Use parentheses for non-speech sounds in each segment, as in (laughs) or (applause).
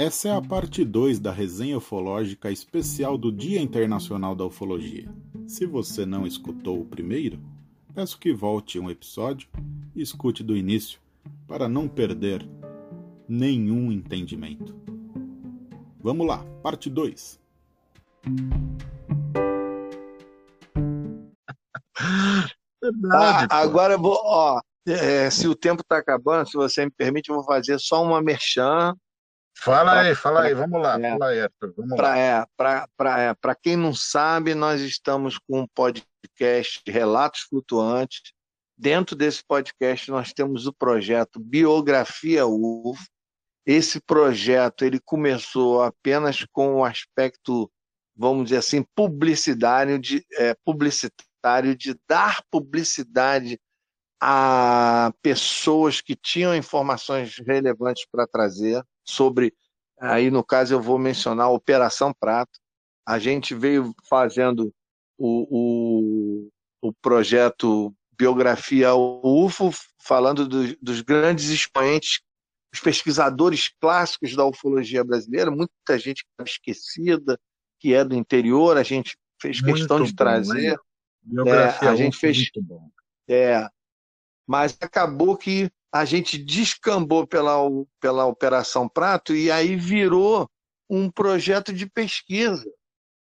Essa é a parte 2 da resenha ufológica especial do Dia Internacional da Ufologia. Se você não escutou o primeiro, peço que volte um episódio e escute do início para não perder nenhum entendimento. Vamos lá, parte 2. (laughs) Ah, agora eu vou, ó, é, se o tempo está acabando, se você me permite, eu vou fazer só uma merchan. Fala pra, aí, fala pra, aí, vamos lá, é, fala aí, Arthur, vamos pra, lá. É, Para é, quem não sabe, nós estamos com um podcast Relatos Flutuantes. Dentro desse podcast, nós temos o projeto Biografia UFO. Esse projeto ele começou apenas com o aspecto, vamos dizer assim, publicitário de, é, publicitário de dar publicidade a pessoas que tinham informações relevantes para trazer sobre, aí no caso eu vou mencionar a Operação Prato. A gente veio fazendo o, o, o projeto Biografia UFO, falando do, dos grandes expoentes, os pesquisadores clássicos da ufologia brasileira, muita gente que está esquecida, que é do interior, a gente fez questão muito de trazer. Né? Biografia é, a gente fez, muito bom. É, mas acabou que a gente descambou pela, pela Operação Prato e aí virou um projeto de pesquisa.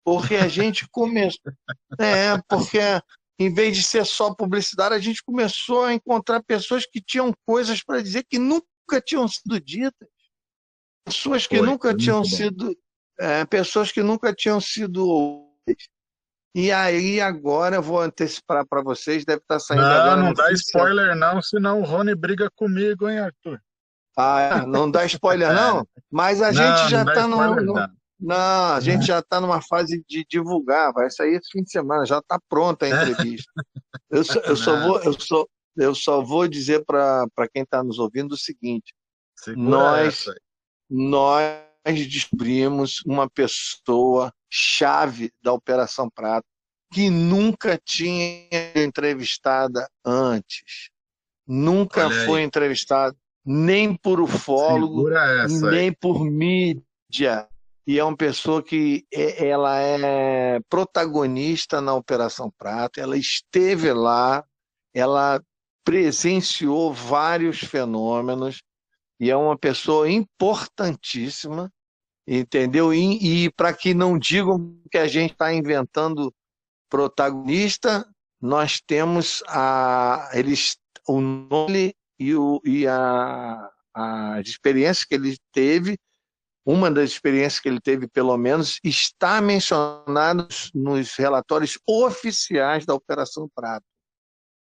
Porque a gente começou. (laughs) É, porque em vez de ser só publicidade, a gente começou a encontrar pessoas que tinham coisas para dizer que nunca tinham sido ditas. Pessoas que Foi, nunca tinham sido. É, pessoas que nunca tinham sido ouvidas. E aí, agora eu vou antecipar para vocês, deve estar tá saindo não, agora. Não, não dá spoiler, não, senão o Rony briga comigo, hein, Arthur? Ah, é? não dá spoiler, (laughs) não? Mas a gente já está no, no. Não, a gente já está numa fase de divulgar, vai sair esse fim de semana, já está pronta a entrevista. Eu só, eu só, (laughs) vou, eu só, eu só vou dizer para quem está nos ouvindo o seguinte: Segura nós, nós descobrimos uma pessoa chave da Operação Prato que nunca tinha entrevistada antes. Nunca foi entrevistada nem por ufólogo, nem aí. por mídia. E é uma pessoa que é, ela é protagonista na Operação Prato, ela esteve lá, ela presenciou vários fenômenos, e é uma pessoa importantíssima, entendeu? E, e para que não digam que a gente está inventando protagonista, nós temos a, eles, o nome e, o, e a, a experiência que ele teve, uma das experiências que ele teve, pelo menos, está mencionada nos relatórios oficiais da Operação Prato.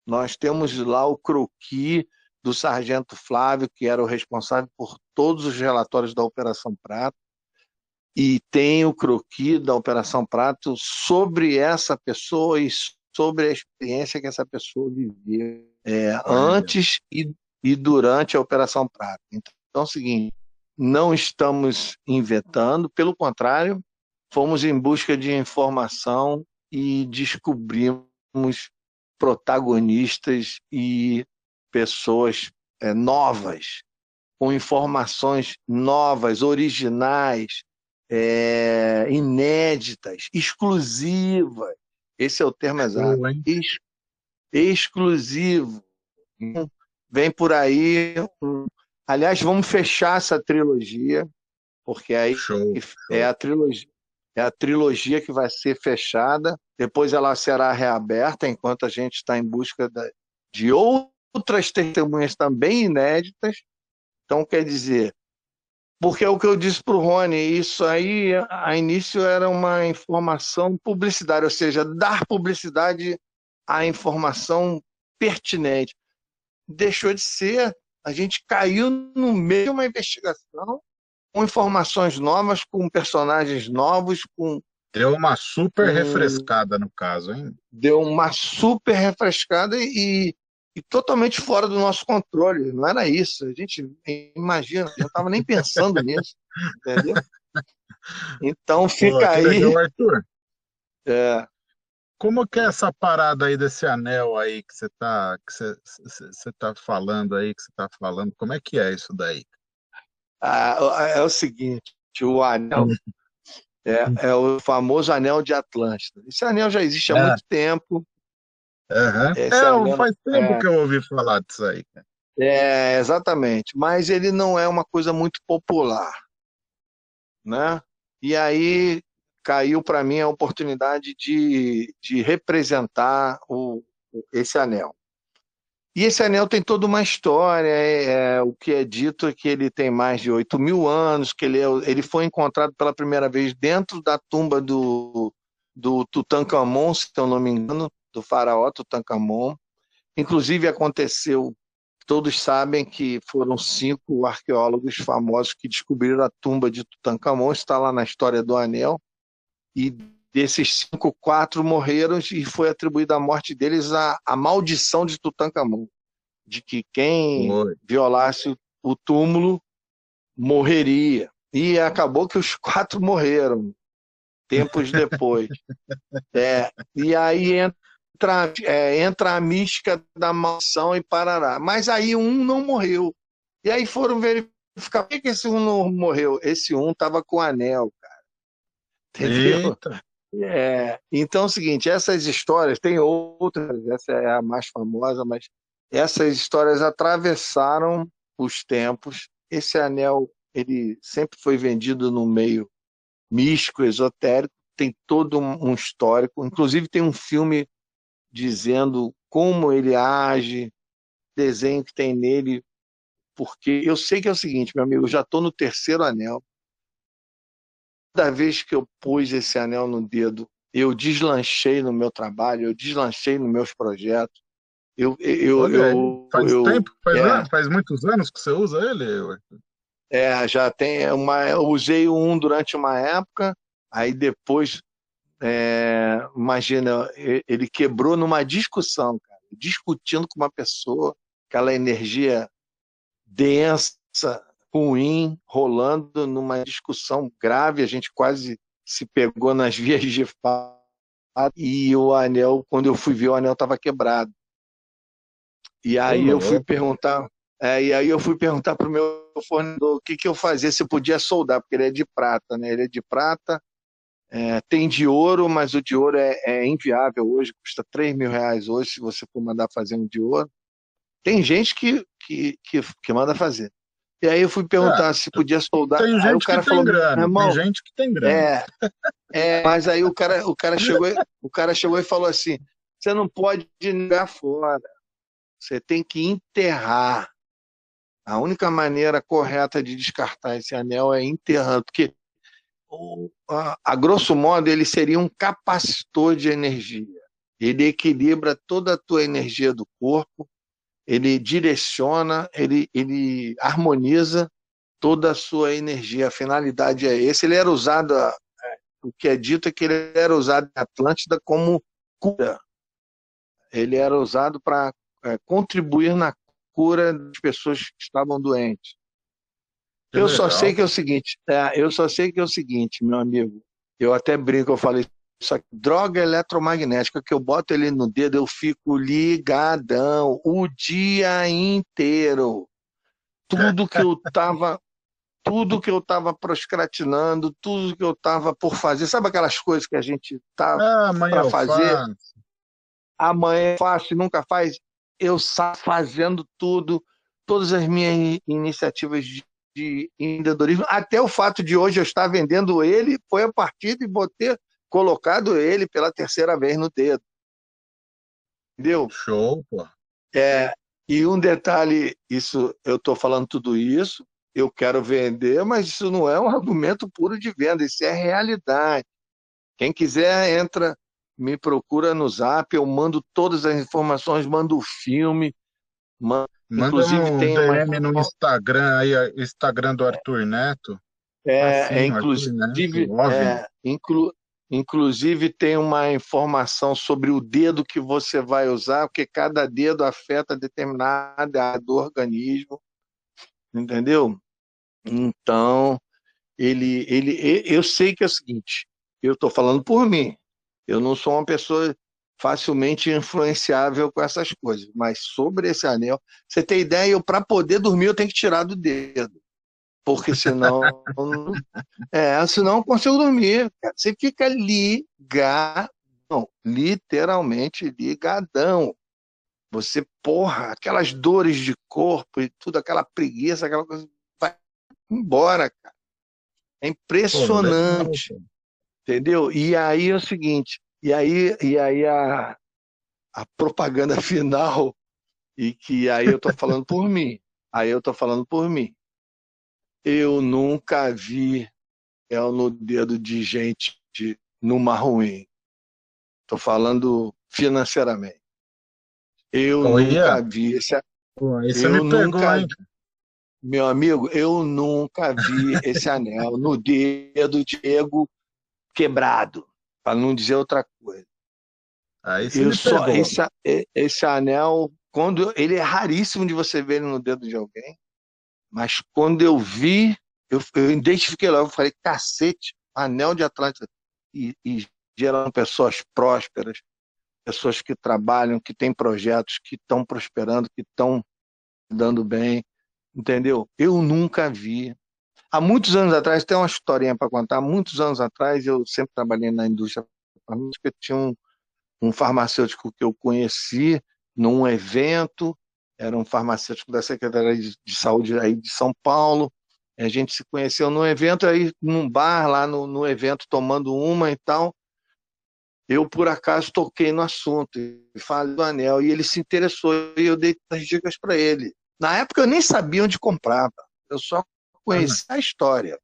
Nós temos lá o croqui do sargento Flávio, que era o responsável por todos os relatórios da Operação Prato, e tem o croqui da Operação Prato sobre essa pessoa e sobre a experiência que essa pessoa viveu é, antes e, e durante a Operação Prato. Então, é o seguinte, não estamos inventando, pelo contrário, fomos em busca de informação e descobrimos protagonistas e pessoas é, novas, com informações novas, originais, é, inéditas, exclusivas. Esse é o termo exato. Ex, exclusivo. Vem por aí. Aliás, vamos fechar essa trilogia, porque aí show, é a trilogia. É a trilogia que vai ser fechada, depois ela será reaberta enquanto a gente está em busca de outras testemunhas também inéditas. Então, quer dizer, porque é o que eu disse para o Rony, isso aí, a início era uma informação publicitária, ou seja, dar publicidade à informação pertinente. Deixou de ser, a gente caiu no meio de uma investigação com informações novas, com personagens novos, com. Deu uma super refrescada no caso, hein? Deu uma super refrescada e, e totalmente fora do nosso controle. Não era isso. A gente imagina, eu não estava nem pensando (laughs) nisso, entendeu? Então fica Pô, aí. Legal, Arthur. É. Como que é essa parada aí desse anel aí que você está que você, você tá falando aí, que você tá falando? Como é que é isso daí? Ah, é o seguinte, o anel é, é, o famoso anel de Atlântida. Esse anel já existe há é. muito tempo. Uhum. é, anel, faz tempo é, que eu ouvi falar disso aí. É, exatamente. Mas ele não é uma coisa muito popular. Né? E aí caiu para mim a oportunidade de, de representar o, esse anel. E esse anel tem toda uma história. É, é, o que é dito é que ele tem mais de 8 mil anos, que ele, é, ele foi encontrado pela primeira vez dentro da tumba do, do Tutankhamon, se eu não me engano, do faraó Tutankhamon. Inclusive aconteceu, todos sabem que foram cinco arqueólogos famosos que descobriram a tumba de Tutankhamon, está lá na história do anel. E Desses cinco, quatro morreram e foi atribuída a morte deles à, à maldição de Tutankhamon, de que quem violasse o túmulo morreria. E acabou que os quatro morreram tempos depois. (laughs) é, e aí entra, é, entra a mística da maldição e parará. Mas aí um não morreu. E aí foram verificar por que esse um não morreu. Esse um estava com anel, cara. Entendeu? É, então é o seguinte, essas histórias, tem outras, essa é a mais famosa, mas essas histórias atravessaram os tempos. Esse anel, ele sempre foi vendido no meio místico, esotérico, tem todo um histórico, inclusive tem um filme dizendo como ele age, desenho que tem nele, porque eu sei que é o seguinte, meu amigo, eu já estou no terceiro anel, Cada vez que eu pus esse anel no dedo, eu deslanchei no meu trabalho, eu deslanchei nos meus projetos. Eu, eu, Olha, eu, faz eu, tempo, faz, é, anos, faz muitos anos que você usa ele? É, já tem uma. Eu usei um durante uma época, aí depois, é, imagina, ele quebrou numa discussão, cara, discutindo com uma pessoa, aquela energia densa, ruim rolando numa discussão grave, a gente quase se pegou nas (laughs) vias de fato e o anel, quando eu fui ver, o anel estava quebrado. E aí eu fui perguntar, é, e aí eu fui perguntar para o meu fornecedor o que, que eu fazia, se eu podia soldar, porque ele é de prata, né? Ele é de prata, é, tem de ouro, mas o de ouro é, é inviável hoje, custa 3 mil reais hoje, se você for mandar fazer um de ouro. Tem gente que, que, que, que manda fazer. E aí eu fui perguntar é, se podia soldar. Tem gente aí o cara que falou, tem grana, irmão, tem gente que tem grana. É, é, mas aí o cara, o cara chegou, o cara chegou e falou assim: você não pode negar fora, você tem que enterrar. A única maneira correta de descartar esse anel é enterrando, porque a, a grosso modo ele seria um capacitor de energia. Ele equilibra toda a tua energia do corpo ele direciona, ele, ele harmoniza toda a sua energia. A finalidade é esse. Ele era usado, é, o que é dito é que ele era usado em Atlântida como cura. Ele era usado para é, contribuir na cura das pessoas que estavam doentes. Que eu legal. só sei que é o seguinte, é, eu só sei que é o seguinte, meu amigo. Eu até brinco, eu falei só que droga eletromagnética que eu boto ele no dedo, eu fico ligadão o dia inteiro. Tudo que eu tava, (laughs) tudo que eu tava procrastinando, tudo que eu tava por fazer, sabe aquelas coisas que a gente tá ah, para fazer? Faço. Amanhã faço e nunca faz. Eu saio fazendo tudo, todas as minhas iniciativas de de empreendedorismo, até o fato de hoje eu estar vendendo ele foi a partir de botei colocado ele pela terceira vez no dedo. Entendeu? Show, pô. É, e um detalhe, isso eu estou falando tudo isso, eu quero vender, mas isso não é um argumento puro de venda, isso é realidade. Quem quiser, entra, me procura no zap, eu mando todas as informações, mando o filme. Mando, Manda inclusive um tem DM uma... no Instagram, aí, Instagram do Arthur Neto. É, assim, é inclusive, Neto, é, inclu, Inclusive, tem uma informação sobre o dedo que você vai usar, porque cada dedo afeta determinada área do organismo, entendeu? Então, ele, ele, eu sei que é o seguinte, eu estou falando por mim, eu não sou uma pessoa facilmente influenciável com essas coisas, mas sobre esse anel, você tem ideia, eu para poder dormir eu tenho que tirar do dedo. porque senão. (laughs) é, senão não consigo dormir. Você fica ligadão, literalmente ligadão. Você, porra, aquelas dores de corpo e tudo, aquela preguiça, aquela coisa, vai embora, cara. É impressionante. Pô, entendeu? E aí é o seguinte, e aí, e aí a, a propaganda (laughs) final, e que aí eu tô falando por mim. Aí eu tô falando por mim. Eu nunca vi el no dedo de gente numa ruim. Tô falando financeiramente. Eu nunca vi esse. Pô, eu me nunca, pegou, Meu amigo, eu nunca vi esse anel no dedo Diego quebrado, para não dizer outra coisa. Aí você eu só, esse, esse anel, quando ele é raríssimo de você ver no dedo de alguém, mas quando eu vi, eu, eu identifiquei logo, eu falei, cacete, anel de Atlântida. E, e gerando pessoas prósperas, pessoas que trabalham, que têm projetos, que estão prosperando, que estão dando bem, entendeu? Eu nunca vi. Há muitos anos atrás, tem uma historinha para contar. Há muitos anos atrás, eu sempre trabalhei na indústria farmacêutica, tinha um, um farmacêutico que eu conheci num evento, era um farmacêutico da Secretaria de, de Saúde aí de São Paulo. A gente se conheceu num evento aí, num bar lá no, no evento, tomando uma e tal eu por acaso toquei no assunto e falei do anel e ele se interessou e eu dei as dicas para ele. Na época eu nem sabia onde comprava, eu só conhecia uhum. a história.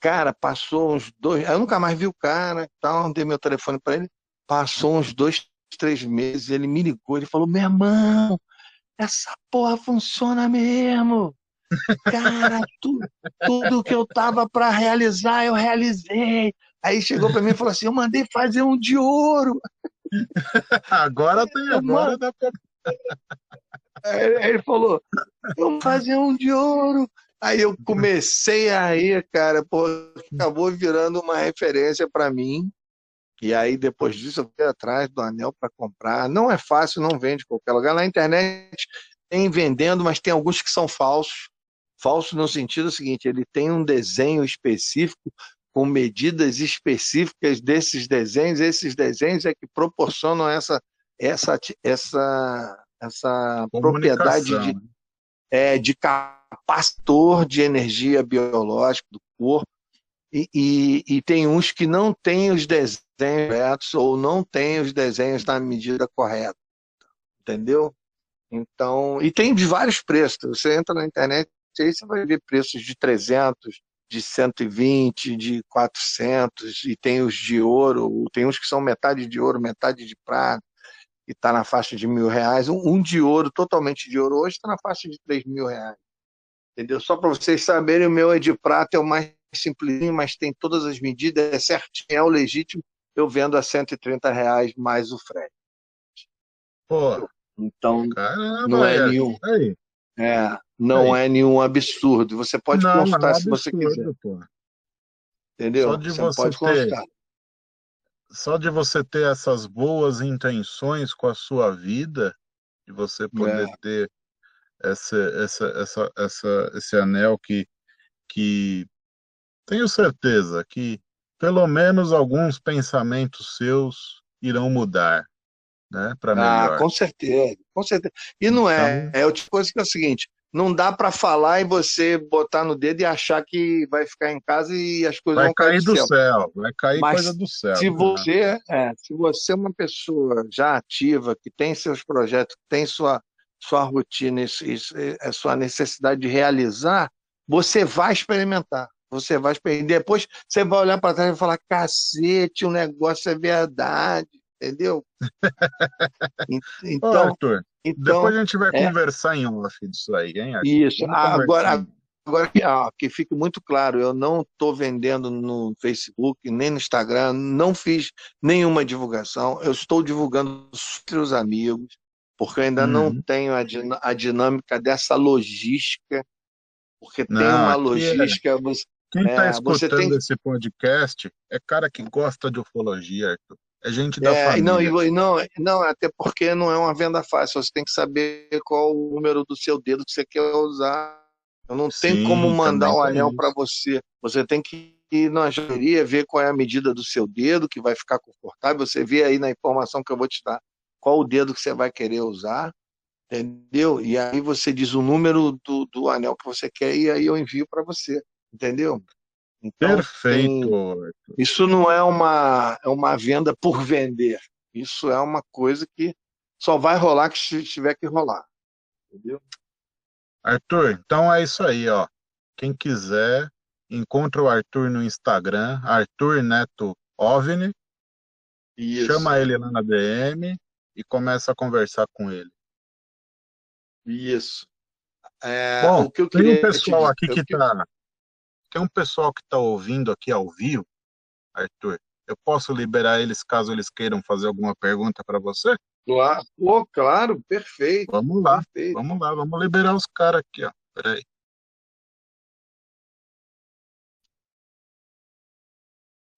Cara, passou uns dois, eu nunca mais vi o cara, tal, dei meu telefone para ele. Passou uns dois, três meses, ele me ligou, ele falou: "Meu irmão, essa porra funciona mesmo. Cara, tudo, tudo que eu tava para realizar, eu realizei. Aí chegou para mim e falou assim: Eu mandei fazer um de ouro. (laughs) Agora tem, agora dá pra... Aí ele falou: Vamos fazer um de ouro. Aí eu comecei aí, cara, pô, acabou virando uma referência para mim. E aí depois disso eu fui atrás do anel para comprar. Não é fácil, não vende em qualquer lugar. Na internet tem vendendo, mas tem alguns que são falsos. Falso no sentido seguinte, ele tem um desenho específico com medidas específicas desses desenhos, esses desenhos é que proporcionam essa essa essa essa propriedade de, né? é, de capacitor de energia biológica do corpo e, e, e, tem uns que não têm os desenhos corretos ou não têm os desenhos na medida correta, entendeu? Então, e tem de vários preços. Você entra na internet aí você vai ver preços de 300, de 120, de 400, e tem os de ouro, tem uns que são metade de ouro, metade de prata, e está na faixa de mil reais. Um, um, de ouro, totalmente de ouro, hoje está na faixa de 3 mil reais. Entendeu? Só para vocês saberem, o meu é de prata, é o mais simplesinho, mas tem todas as medidas, é certinho, é o legítimo. Eu vendo a 130 reais mais o frete. Pô, então, caramba, não é nenhum. Aí. É, não Aí. é nenhum absurdo. Você pode não, constar é se você quiser. Pô. Entendeu? Só de você, pode ter, constar. Só de você ter essas boas intenções com a sua vida, e você poder é. ter essa, essa, essa, essa, esse anel que, que tenho certeza que pelo menos alguns pensamentos seus irão mudar né, para ah, melhor. Ah, com certeza, com certeza. E não é, então... é outra coisa que é o seguinte, não dá para falar e você botar no dedo e achar que vai ficar em casa e as coisas vai vão cair, cair do céu. céu. Vai cair Mas coisa do céu. Se né? você, é, se você é uma pessoa já ativa, que tem seus projetos, que tem sua, sua rotina, isso, é sua necessidade de realizar, você vai experimentar. Você vai experimentar. Depois você vai olhar para trás e falar: cacete, o negócio é verdade entendeu? (laughs) Então, Ô, Arthur, então, depois a gente vai é, conversar em off disso aí, hein, Arthur? Isso, agora, agora que, ah, que fique muito claro, eu não estou vendendo no Facebook, nem no Instagram, não fiz nenhuma divulgação, eu estou divulgando entre os amigos, porque eu ainda uhum. não tenho a, a, dinâmica dessa logística, porque não, tem uma é logística... Você, quem está é, escutando tem... esse podcast é cara que gosta de ufologia, Arthur. É gente da é, família. Não, e, não, não, até porque não é uma venda fácil. Você tem que saber qual o número do seu dedo que você quer usar Eu não Sim, tenho como mandar o anel para você. Você tem que ir na joalheria, ver qual é a medida do seu dedo, que vai ficar confortável. Você vê aí na informação que eu vou te dar qual o dedo que você vai querer usar, entendeu? E aí você diz o número do, do anel que você quer e aí eu envio para você, entendeu? Então, Perfeito. Tem... Isso não é uma, é uma venda por vender. Isso é uma coisa que só vai rolar que tiver que rolar. Entendeu? Arthur, então é isso aí, ó. Quem quiser, encontra o Arthur no Instagram, Arthur Neto OVNI. Isso. Chama ele lá na DM e começa a conversar com ele. Isso. É, Bom, o que eu tem um pessoal aqui que está tem um pessoal que está ouvindo aqui ao vivo, Arthur. Eu posso liberar eles caso eles queiram fazer alguma pergunta para você? Claro, oh, claro, perfeito. Vamos lá, perfeito. vamos lá, vamos liberar os caras aqui, ó. Peraí.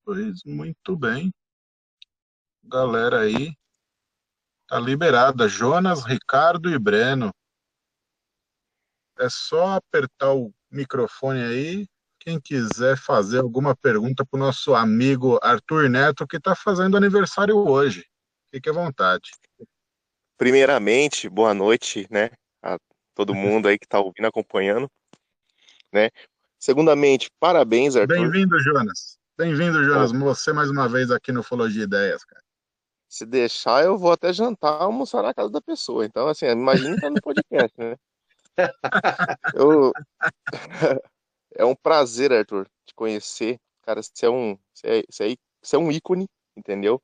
Pois, muito bem. Galera aí, tá liberada. Jonas, Ricardo e Breno. É só apertar o microfone aí quem quiser fazer alguma pergunta para o nosso amigo Arthur Neto, que está fazendo aniversário hoje. Fique à vontade. Primeiramente, boa noite, né? A todo mundo aí que está ouvindo, acompanhando, né? Segundamente, parabéns, Arthur. Bem-vindo, Jonas. Bem-vindo, Jonas. Você mais uma vez aqui no Ufologia Ideias, cara. Se deixar, eu vou até jantar, almoçar na casa da pessoa. Então, assim, imagina estar tá no podcast, né? (laughs) eu... É um prazer, Arthur, te conhecer. Cara, você é um, você é, você é, você é um ícone, entendeu?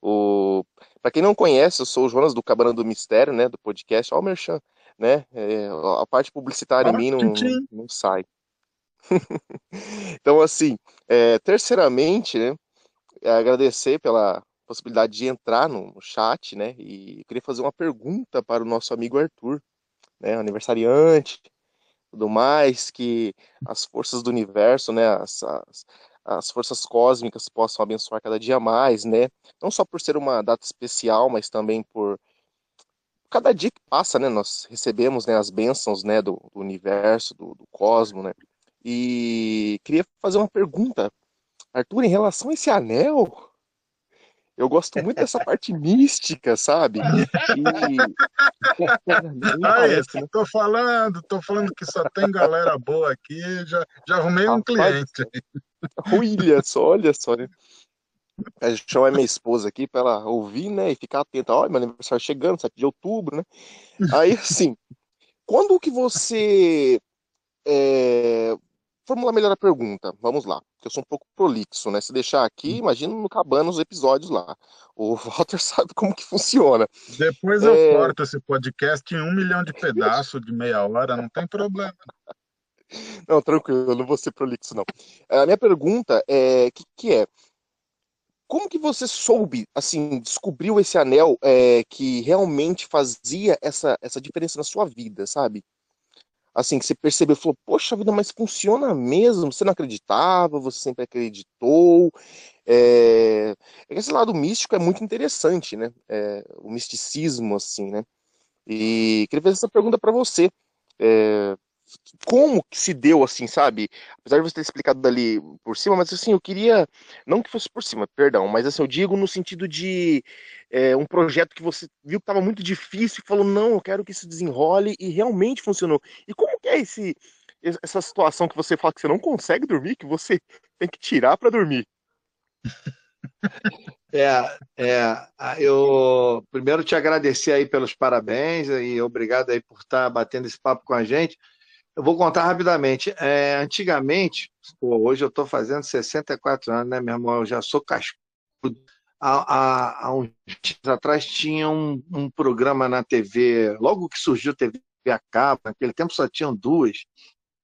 O... Para quem não conhece, eu sou o Jonas do Cabana do Mistério, né? Do podcast. Ó, o Merchan, né? É, a parte publicitária em mim não, não sai. (laughs) então, assim, é, terceiramente, né? É agradecer pela possibilidade de entrar no, no chat, né? E queria fazer uma pergunta para o nosso amigo Arthur, né? Aniversariante, tudo mais, que as forças do universo, né, as, as, as, forças cósmicas possam abençoar cada dia mais, né, não só por ser uma data especial, mas também por cada dia que passa, né, nós recebemos, né, as bênçãos, né, do, do universo, do, do cosmos, né, e queria fazer uma pergunta, Arthur, em relação a esse anel, eu gosto muito dessa parte mística, sabe? (laughs) E... Aí, né? tô falando, tô falando que só tem galera boa aqui, já, já arrumei um cliente. Olha só, olha só, né? A gente chama minha esposa aqui para ela ouvir, né, e ficar atenta. Olha, meu aniversário chegando, 7 de outubro, né? Aí, assim, quando que você é, formular melhor a pergunta. Vamos lá, eu sou um pouco prolixo, né? Se deixar aqui, hum. imagina no cabana os episódios lá. O (laughs) Walter sabe como que funciona. Depois eu é... corto esse podcast em um milhão de pedaços de meia hora, não tem problema. (laughs) Não, tranquilo, eu não vou ser prolixo, não. A minha pergunta é que, que é como que você soube, assim, descobriu esse anel é, que realmente fazia essa, essa diferença na sua vida, sabe? Assim, que você percebeu, falou, poxa vida, mas funciona mesmo? Você não acreditava, você sempre acreditou. É... Esse lado místico é muito interessante, né? É... O misticismo, assim, né? E queria fazer essa pergunta para você. É como que se deu assim, sabe? Apesar de você ter explicado ali por cima, mas assim, eu queria, não que fosse por cima, perdão, mas assim, eu digo no sentido de é, um projeto que você viu que estava muito difícil e falou, não, eu quero que isso desenrole e realmente funcionou. E como que é esse, essa situação que você fala que você não consegue dormir, que você (laughs) tem que tirar para dormir? (laughs) É, é, eu primeiro te agradecer aí pelos parabéns e obrigado aí por estar batendo esse papo com a gente. Eu vou contar rapidamente. É, antigamente, pô, hoje eu estou fazendo 64 anos, né, meu irmão? Eu já sou cascudo. Há, há, há uns dias atrás tinha um, um, programa na TV, logo que surgiu a TV a cabo, naquele tempo só tinham duas,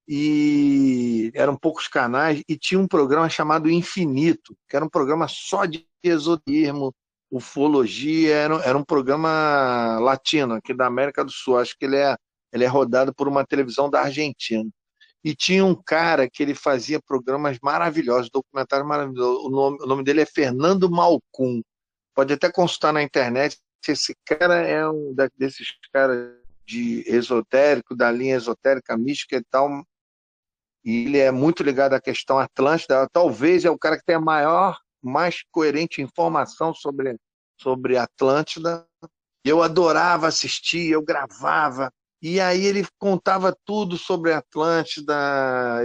e eram poucos canais, e tinha um programa chamado Infinito, que era um programa só de esoterismo, ufologia, era, era um programa latino, aqui da América do Sul. Acho que ele é ele é rodado por uma televisão da Argentina. E tinha um cara que ele fazia programas maravilhosos, documentários maravilhosos. O nome, o nome dele é Fernando Malcum. Pode até consultar na internet. Esse cara é um desses caras de esotérico, da linha esotérica mística e tal, e ele é muito ligado à questão Atlântida. Talvez é o cara que tem a maior, mais coerente informação sobre, sobre Atlântida. Eu adorava assistir, eu gravava. E aí ele contava tudo sobre Atlântida.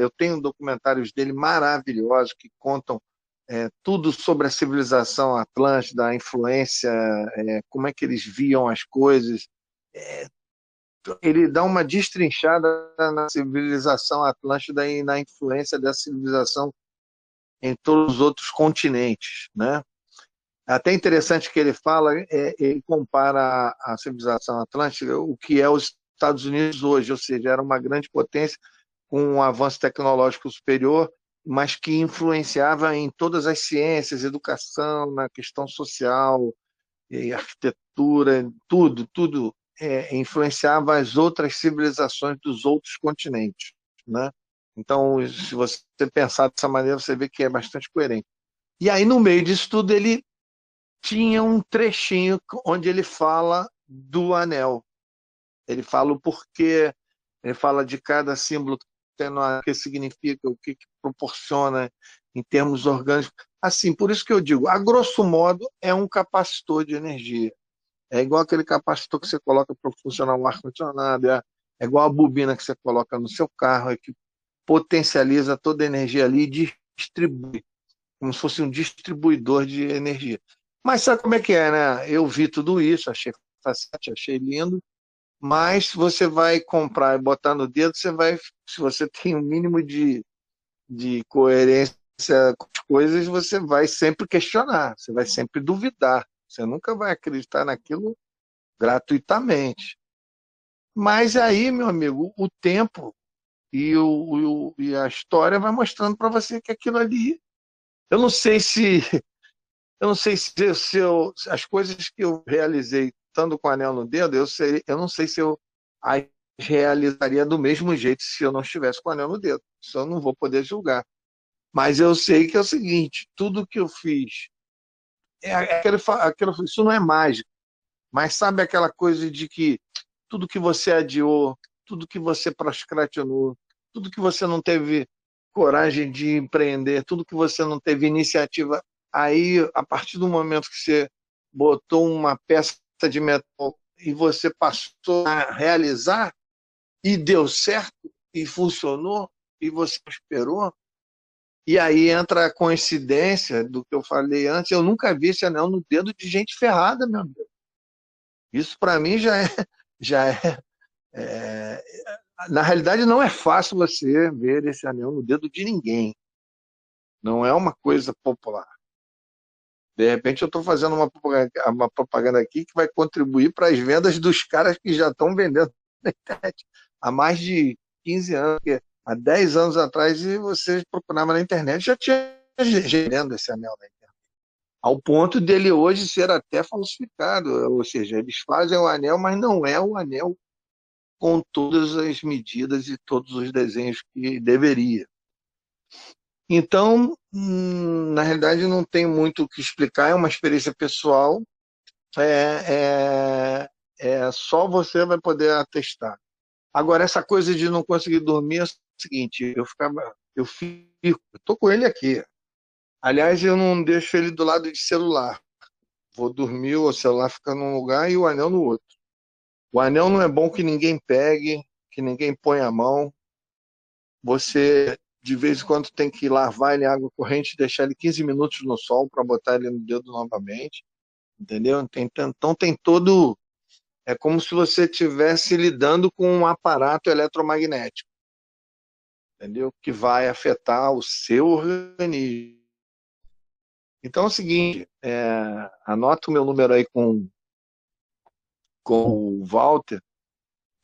Eu tenho documentários dele maravilhosos que contam é, tudo sobre a civilização Atlântida, a influência, é, como é que eles viam as coisas. É, ele dá uma destrinchada na civilização Atlântida e na influência dessa civilização em todos os outros continentes, né? Até interessante que ele fala, é, ele compara a, civilização atlântica, o que é os Estados Unidos hoje, ou seja, era uma grande potência com um avanço tecnológico superior, mas que influenciava em todas as ciências, educação, na questão social, arquitetura, tudo, tudo é, influenciava as outras civilizações dos outros continentes, né? Então, se você pensar dessa maneira, você vê que é bastante coerente. E aí, no meio disso tudo, ele tinha um trechinho onde ele fala do anel. Ele fala o porquê, ele fala de cada símbolo o que significa, o que, que proporciona em termos orgânicos. Assim, por isso que eu digo, a grosso modo, é um capacitor de energia. É igual aquele capacitor que você coloca para funcionar um ar-condicionado, é, é igual a bobina que você coloca no seu carro, é que potencializa toda a energia ali e distribui, como se fosse um distribuidor de energia. Mas sabe como é que é, né? Eu vi tudo isso, achei fascinante, achei lindo, mas você vai comprar e botar no dedo, você vai, se você tem o um mínimo de, de coerência com as coisas, você vai sempre questionar, você vai sempre duvidar. Você nunca vai acreditar naquilo gratuitamente. Mas aí, meu amigo, o tempo e, o, o e a história vai mostrando para você que aquilo ali. Eu não sei se. (laughs) Eu não sei se, se eu, as coisas que eu realizei estando com o anel no dedo, eu, sei, eu não sei se eu as realizaria do mesmo jeito se eu não estivesse com o anel no dedo. Isso eu não vou poder julgar. Mas eu sei que é o seguinte: tudo que eu fiz é, é aquele, aquele, isso não é mágico. Mas sabe aquela coisa de que tudo que você adiou, tudo que você procrastinou, tudo que você não teve coragem de empreender, tudo que você não teve iniciativa, aí, a partir do momento que você botou uma peça de metal e você passou a realizar e deu certo e funcionou e você prosperou, e aí entra a coincidência do que eu falei antes. Eu nunca vi esse anel no dedo de gente ferrada, meu amigo. Isso para mim já é, (laughs) já é, é, Na realidade, não é fácil você ver esse anel no dedo de ninguém. Não é uma coisa popular. De repente, eu estou fazendo uma uma propaganda aqui que vai contribuir para as vendas dos caras que já estão vendendo na internet há mais de 15 anos há 10 anos atrás e você procurava na internet, já tinha gerando esse anel na internet. Ao ponto dele hoje ser até falsificado, ou seja, eles fazem o anel, mas não é o anel com todas as medidas e todos os desenhos que deveria. Então, na realidade, não tem muito o que explicar, é uma experiência pessoal, é, é, é só você vai poder atestar. Agora, essa coisa de não conseguir dormir é seguinte, eu ficava, eu fico, tô com ele aqui. Aliás, eu não deixo ele do lado de celular. Vou dormir, o celular fica num lugar e o anel no outro. O anel não é bom que ninguém pegue, que ninguém ponha a mão. Você, de vez em quando, tem que lavar ele em água corrente, deixar ele 15 minutos no sol para botar ele no dedo novamente. Entendeu? Então tem todo. É como se você estivesse lidando com um aparato eletromagnético entendeu? Que vai afetar o seu organismo. Então é o seguinte, é, anota o meu número aí com, com o Walter,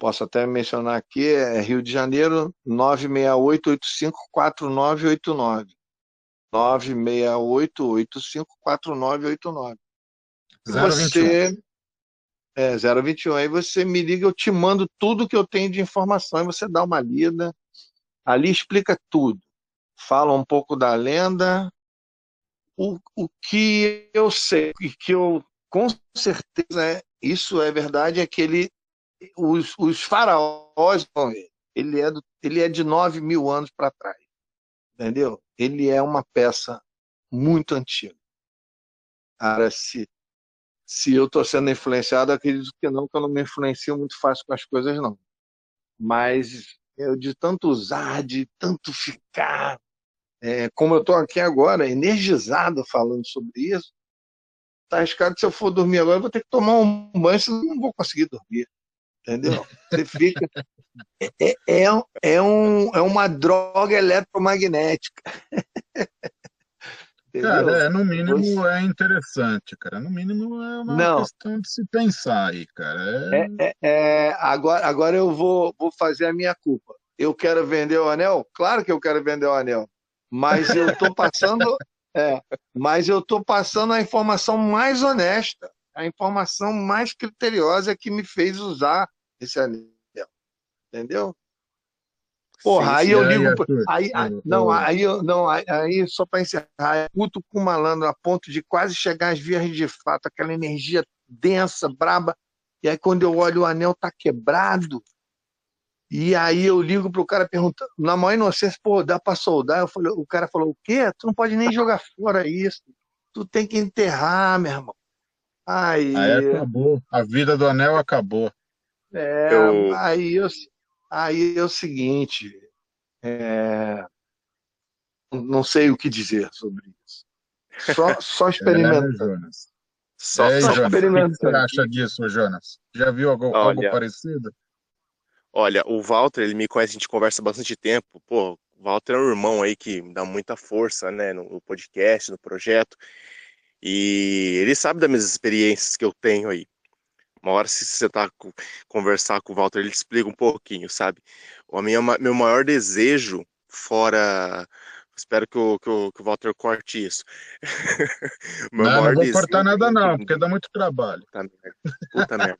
posso até mencionar aqui, é Rio de Janeiro, 968-85-4989. 968-85-4989. Você... É, 021. Aí você me liga, eu te mando tudo que eu tenho de informação e você dá uma lida Ali explica tudo. Fala um pouco da lenda. O, o que eu sei, e que eu com certeza é, isso é verdade, é que ele, os, os faraós, ele é, do, ele é de 9 mil anos para trás. Entendeu? Ele é uma peça muito antiga. Cara, se, se eu estou sendo influenciado, acredito que não, que eu não me influencio muito fácil com as coisas, não. Mas eu de tanto usar, de tanto ficar, é, como eu estou aqui agora, energizado falando sobre isso, tá arriscado se eu for dormir agora, eu vou ter que tomar um banho, senão não vou conseguir dormir. Entendeu? Você fica. É, é, é, é, um, é uma droga eletromagnética. (laughs) Cara, é, no mínimo Você... é interessante, cara. No mínimo é uma Não. questão de se pensar aí, cara. É... É, é, agora, agora eu vou, vou fazer a minha culpa. Eu quero vender o anel? Claro que eu quero vender o anel. Mas eu estou passando. (laughs) é, mas eu estou passando a informação mais honesta, a informação mais criteriosa que me fez usar esse anel. Entendeu? Porra, aí eu ligo. Aí, não, aí eu não, aí só para encerrar, puto com malandro a ponto de quase chegar às vias de fato, aquela energia densa, braba. E aí quando eu olho o anel tá quebrado. E aí eu ligo pro cara perguntando, na maior inocência, pô, dá para soldar? Eu falei, o cara falou, o quê? Tu não pode nem jogar fora isso. Tu tem que enterrar, meu irmão. Aí, aí acabou. A vida do anel acabou. É, eu... aí eu, Aí é o seguinte, é... não sei o que dizer sobre isso. Só, só (laughs) é, experimentando. É, só, é, só experimentando. O que você acha disso, Jonas? Já viu algo, olha, algo parecido? Olha, o Walter, ele me conhece, a gente conversa bastante tempo. Pô, o Walter é um irmão aí que me dá muita força, né, no podcast, no projeto. E ele sabe das minhas experiências que eu tenho aí. Uma hora, se você tá conversar com o Walter, ele te explica um pouquinho, sabe? O minha, meu maior desejo, fora. Espero que o, que o, que o Walter corte isso. (laughs) não, não vou desejo... cortar nada, não, porque dá muito trabalho. Puta merda. Puta merda.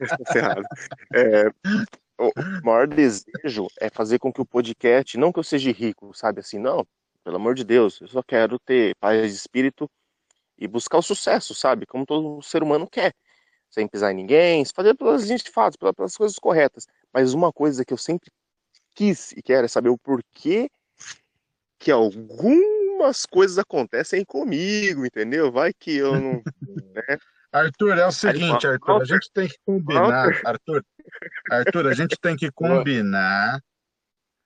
(laughs) ferrado. É, o maior desejo é fazer com que o podcast, não que eu seja rico, sabe assim, não, pelo amor de Deus, eu só quero ter paz de espírito e buscar o sucesso, sabe? Como todo ser humano quer sem pisar em ninguém, fazer pelas gente faz, pelas coisas corretas. Mas uma coisa que eu sempre quis e quero é saber o porquê que algumas coisas acontecem comigo, entendeu? Vai que eu não. (laughs) Né? Arthur, é o seguinte, Arthur, a gente tem que combinar, Arthur, Arthur, a gente tem que (laughs) combinar.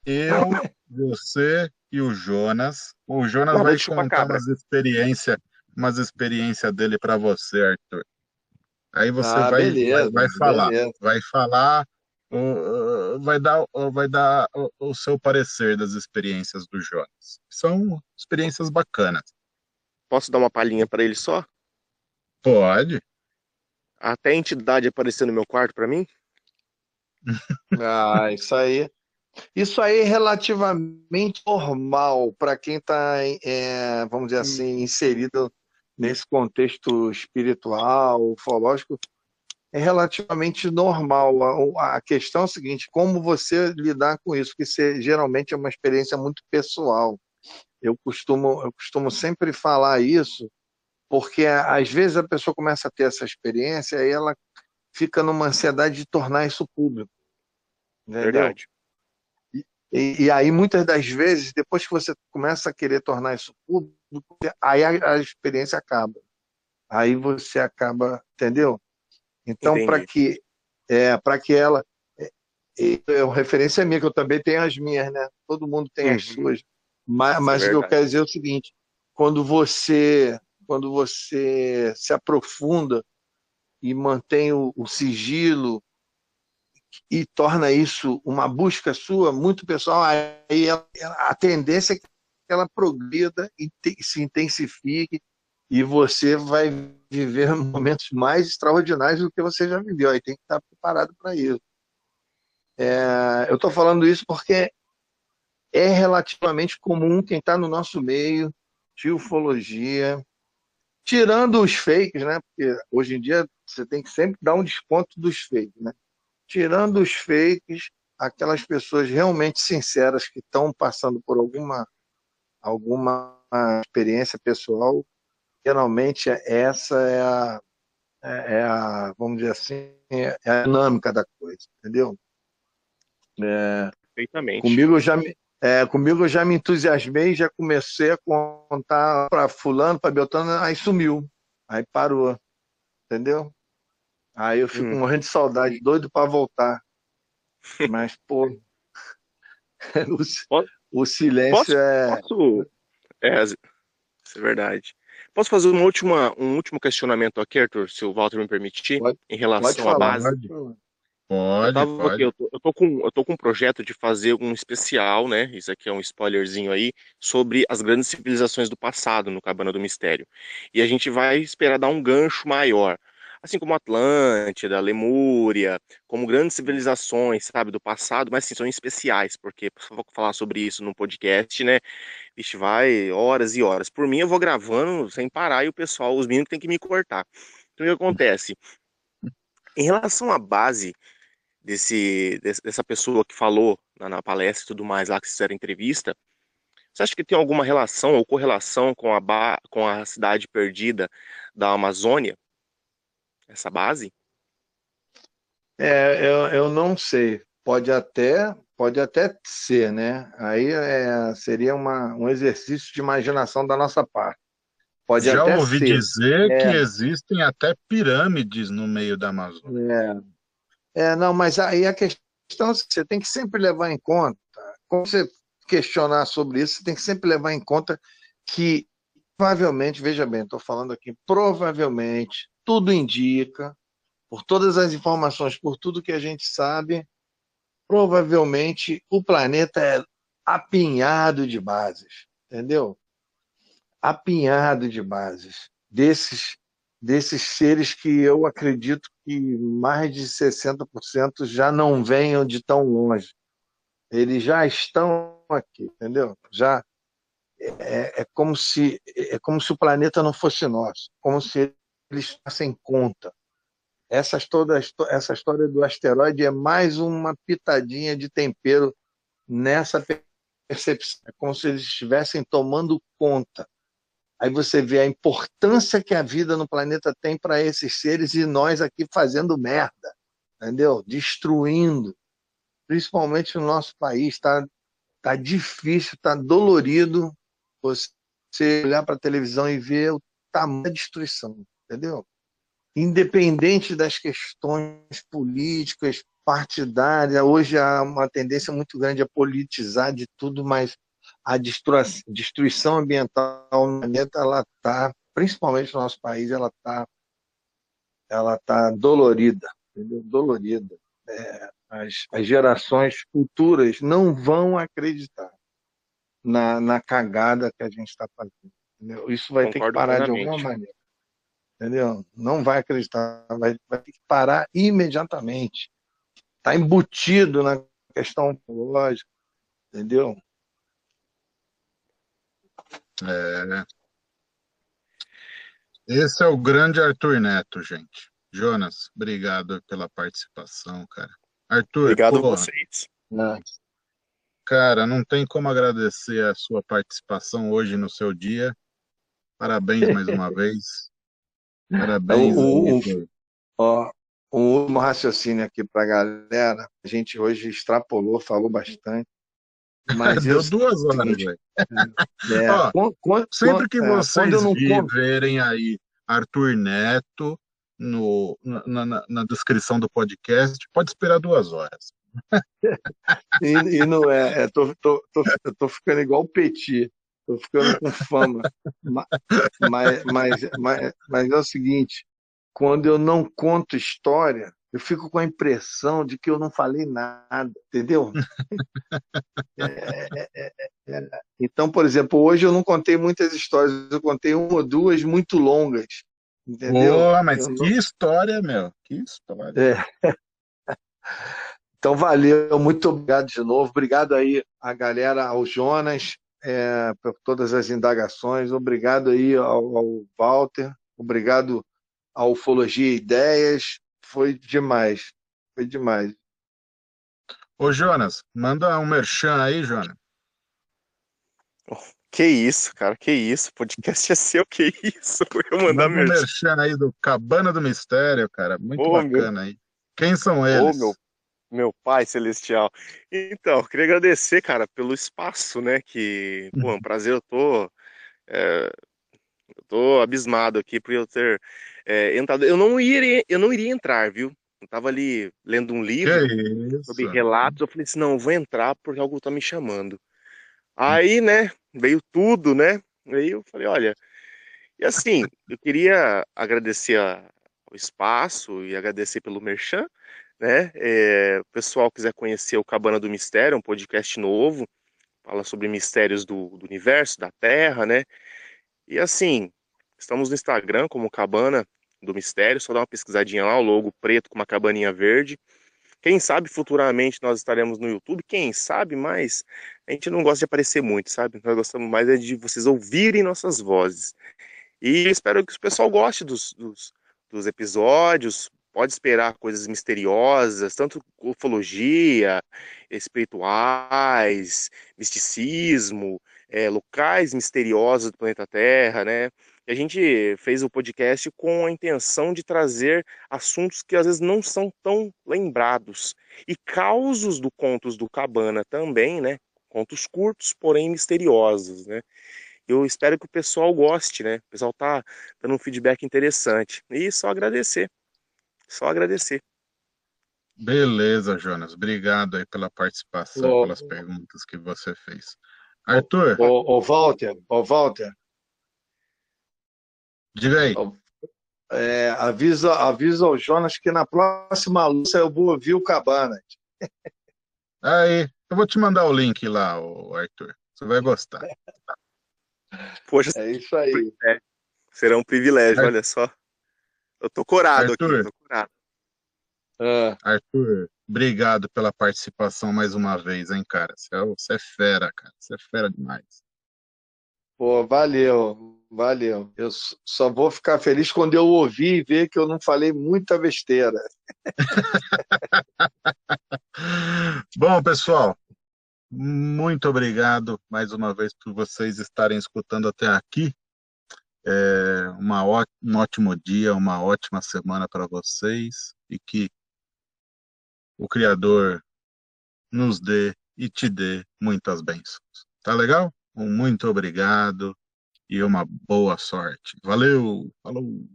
Eu, você e o Jonas. O Jonas vai contar umas experiências, umas experiências dele para você, Arthur. Aí você ah, vai, beleza, vai, vai, falar, beleza. vai falar, vai dar, vai dar o, o, seu parecer das experiências do Jonas. São experiências bacanas. Posso dar uma palhinha para ele só? Pode. Até a entidade aparecer no meu quarto para mim? (laughs) ah, isso aí. Isso aí é relativamente normal para quem está, é, vamos dizer assim, inserido nesse contexto espiritual, ufológico, é relativamente normal. A, a, questão é a seguinte: como você lidar com isso? Porque você, geralmente é uma experiência muito pessoal. Eu costumo, eu costumo sempre falar isso, porque às vezes a pessoa começa a ter essa experiência e ela fica numa ansiedade de tornar isso público. Entendeu? Verdade. E, e, aí, muitas das vezes, depois que você começa a querer tornar isso público, aí a, a experiência acaba. Aí você acaba, entendeu? Então, para que, é, para que ela. É, é, é uma referência minha, que eu também tenho as minhas, né? Todo mundo tem uhum. as suas. Mas, mas é o que eu quero dizer é o seguinte: quando você, quando você se aprofunda e mantém o, o sigilo e torna isso uma busca sua muito pessoal, aí a tendência é que ela progrida e se intensifique e você vai viver momentos mais extraordinários do que você já viveu. Aí tem que estar preparado para isso. É, eu estou falando isso porque é relativamente comum quem está no nosso meio de ufologia, tirando os fakes, né? Porque hoje em dia você tem que sempre dar um desconto dos fakes, né? Tirando os fakes, aquelas pessoas realmente sinceras que estão passando por alguma, alguma experiência pessoal, geralmente essa é a, é, é a, vamos dizer assim, é a dinâmica da coisa, entendeu? É, Perfeitamente. Comigo eu já me, é, comigo eu já me entusiasmei, já comecei a contar para fulano, para Beltrano, aí sumiu, aí parou, entendeu? Aí eu fico hum. morrendo de saudade, doido para voltar. Mas, pô, (laughs) o, o silêncio posso, é... Posso... É, isso é verdade. Posso fazer uma última, um último questionamento aqui, Arthur, se o Walter me permitir, pode, em relação à base? Pode. Pode, eu, tava, pode. Eu, tô, eu, tô com, eu tô com um projeto de fazer um especial, né? Isso aqui é um spoilerzinho aí, sobre as grandes civilizações do passado no Cabana do Mistério. E a gente vai esperar dar um gancho maior. Assim como Atlântida, Lemúria, como grandes civilizações, sabe, do passado, mas sim, são especiais, porque vou falar sobre isso no podcast, né? Vixe, vai horas e horas. Por mim, eu vou gravando sem parar e o pessoal, os meninos, tem que me cortar. Então, o que acontece? Em relação à base desse, dessa pessoa que falou na, na palestra e tudo mais lá que fizeram entrevista, você acha que tem alguma relação ou correlação com a, com a cidade perdida da Amazônia? Essa base? É, eu, eu não sei. Pode até, pode até ser, né? Aí é, seria uma, um exercício de imaginação da nossa parte. Pode Já até ouvi ser. dizer É. que existem até pirâmides no meio da Amazônia. É. É, não, mas aí a questão é que você tem que sempre levar em conta, quando você questionar sobre isso, você tem que sempre levar em conta que provavelmente, veja bem, estou falando aqui, provavelmente, tudo indica, por todas as informações, por tudo que a gente sabe, provavelmente o planeta é apinhado de bases, entendeu? Apinhado de bases desses desses seres que eu acredito que mais de 60% já não venham de tão longe. Eles já estão aqui, entendeu? Já é, é como se é como se o planeta não fosse nosso, como se eles fossem conta. Essa toda essa história do asteroide é mais uma pitadinha de tempero nessa percepção. É como se eles estivessem tomando conta. Aí você vê a importância que a vida no planeta tem para esses seres e nós aqui fazendo merda, entendeu? Destruindo. Principalmente no nosso país, está tá difícil, está dolorido você olhar para a televisão e ver o tamanho da destruição, entendeu? Independente das questões políticas, partidárias, hoje há uma tendência muito grande a politizar de tudo, mas a destruição ambiental no planeta, ela está, principalmente no nosso país, ela está ela tá dolorida, entendeu? dolorida. É, as, as gerações futuras não vão acreditar na, na cagada que a gente está fazendo. Entendeu? Isso vai Concordo ter que parar de alguma maneira. Entendeu? Não vai acreditar, vai, vai ter que parar imediatamente. Está embutido na questão ecológica, entendeu? É. Esse é o grande Arthur Neto, gente. Jonas, obrigado pela participação, cara. Arthur, obrigado a vocês. Não. Cara, não tem como agradecer a sua participação hoje no seu dia. Parabéns mais uma (laughs) vez. Parabéns. O, o, ó, um último raciocínio aqui para a galera. A gente hoje extrapolou, falou bastante. Mas (laughs) Deu eu, duas horas, velho. É, Ó, quando- quando- Sempre que é, vocês verem aí Arthur Neto no, na, na- na descrição do podcast, pode esperar duas horas. E, e não é, é tô, tô, tô, eu tô ficando igual o Petit, tô ficando com fama. Ma- Mas, mas, mas, mas é o seguinte, quando eu não conto história, eu fico com a impressão de que eu não falei nada, entendeu? (laughs) É, é, é, é. Então, por exemplo, hoje eu não contei muitas histórias, eu contei uma ou duas muito longas, entendeu? Pô, mas Eu que história, meu. Que história. Então, valeu, muito obrigado de novo. Obrigado aí a galera, ao Jonas, é, por todas as indagações. Obrigado aí ao, ao Walter. Obrigado à Ufologia Ideias. Foi demais. Foi demais. Ô, Jonas, manda um merchan aí, Jonas. Que isso, cara, que isso. Podcast é seu, que isso. (laughs) Eu mandar Manda um merchan. merchan aí do Cabana do Mistério, cara. Muito Ô, meu- bacana aí. Quem são Ô, eles? meu, Meu Pai Celestial. Então, queria agradecer, cara, pelo espaço, né? Que, pô, é um prazer, eu tô. É, eu tô abismado aqui por eu ter é, entrado. Eu não, iria, eu não iria entrar, viu? Eu tava ali lendo um livro sobre relatos. Eu falei assim: não, eu vou entrar porque algo tá me chamando. Aí, né, veio tudo, né? Aí eu falei: olha. E assim, eu queria agradecer a, o espaço e agradecer pelo Merchan né? É, o pessoal quiser conhecer o Cabana do Mistério, um podcast novo, fala sobre mistérios do, do universo, da Terra, né? E assim, estamos no Instagram como Cabana do Mistério, só dá uma pesquisadinha lá, o logo preto com uma cabaninha verde. Quem sabe futuramente nós estaremos no YouTube, quem sabe, mas a gente não gosta de aparecer muito, sabe? Nós gostamos mais é de vocês ouvirem nossas vozes. E espero que o pessoal goste dos, dos, dos episódios, pode esperar coisas misteriosas, tanto ufologia, espirituais, misticismo, é, locais misteriosos do planeta Terra, né? E a gente fez o podcast com a intenção de trazer assuntos que às vezes não são tão lembrados e causos do contos do Cabana também, né? Contos curtos, porém misteriosos, né? Eu espero que o pessoal goste, né? O pessoal tá dando um feedback interessante. E só agradecer. Só agradecer. Beleza, Jonas. Obrigado aí pela participação, ô, pelas perguntas que você fez. Arthur. Ô, ô Walter, ô Walter. Diga aí. É, avisa, avisa ao Jonas que na próxima luz eu vou ouvir o Cabana. (laughs) Aí, eu vou te mandar o link lá, Arthur. Você vai gostar. Poxa, é isso aí. É, será um privilégio, olha só. Eu tô corado Arthur, aqui, tô corado. Uh. Arthur, obrigado pela participação mais uma vez, hein, cara. Você é, você é fera, cara. Você é fera demais. Pô, valeu, valeu. Eu só vou ficar feliz quando eu ouvir e ver que eu não falei muita besteira. (laughs) Bom, pessoal, muito obrigado mais uma vez por vocês estarem escutando até aqui. É uma um ótimo dia, uma ótima semana para vocês e que o Criador nos dê e te dê muitas bênçãos. Tá legal? Um muito obrigado e uma boa sorte. Valeu! Falou!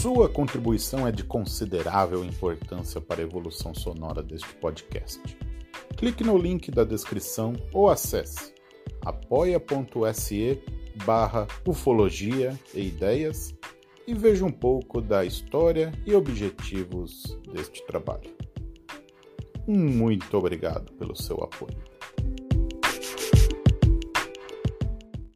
Sua contribuição é de considerável importância para a evolução sonora deste podcast. Clique no link da descrição ou acesse apoia.se barra ufologia e ideias e veja um pouco da história e objetivos deste trabalho. Muito obrigado pelo seu apoio.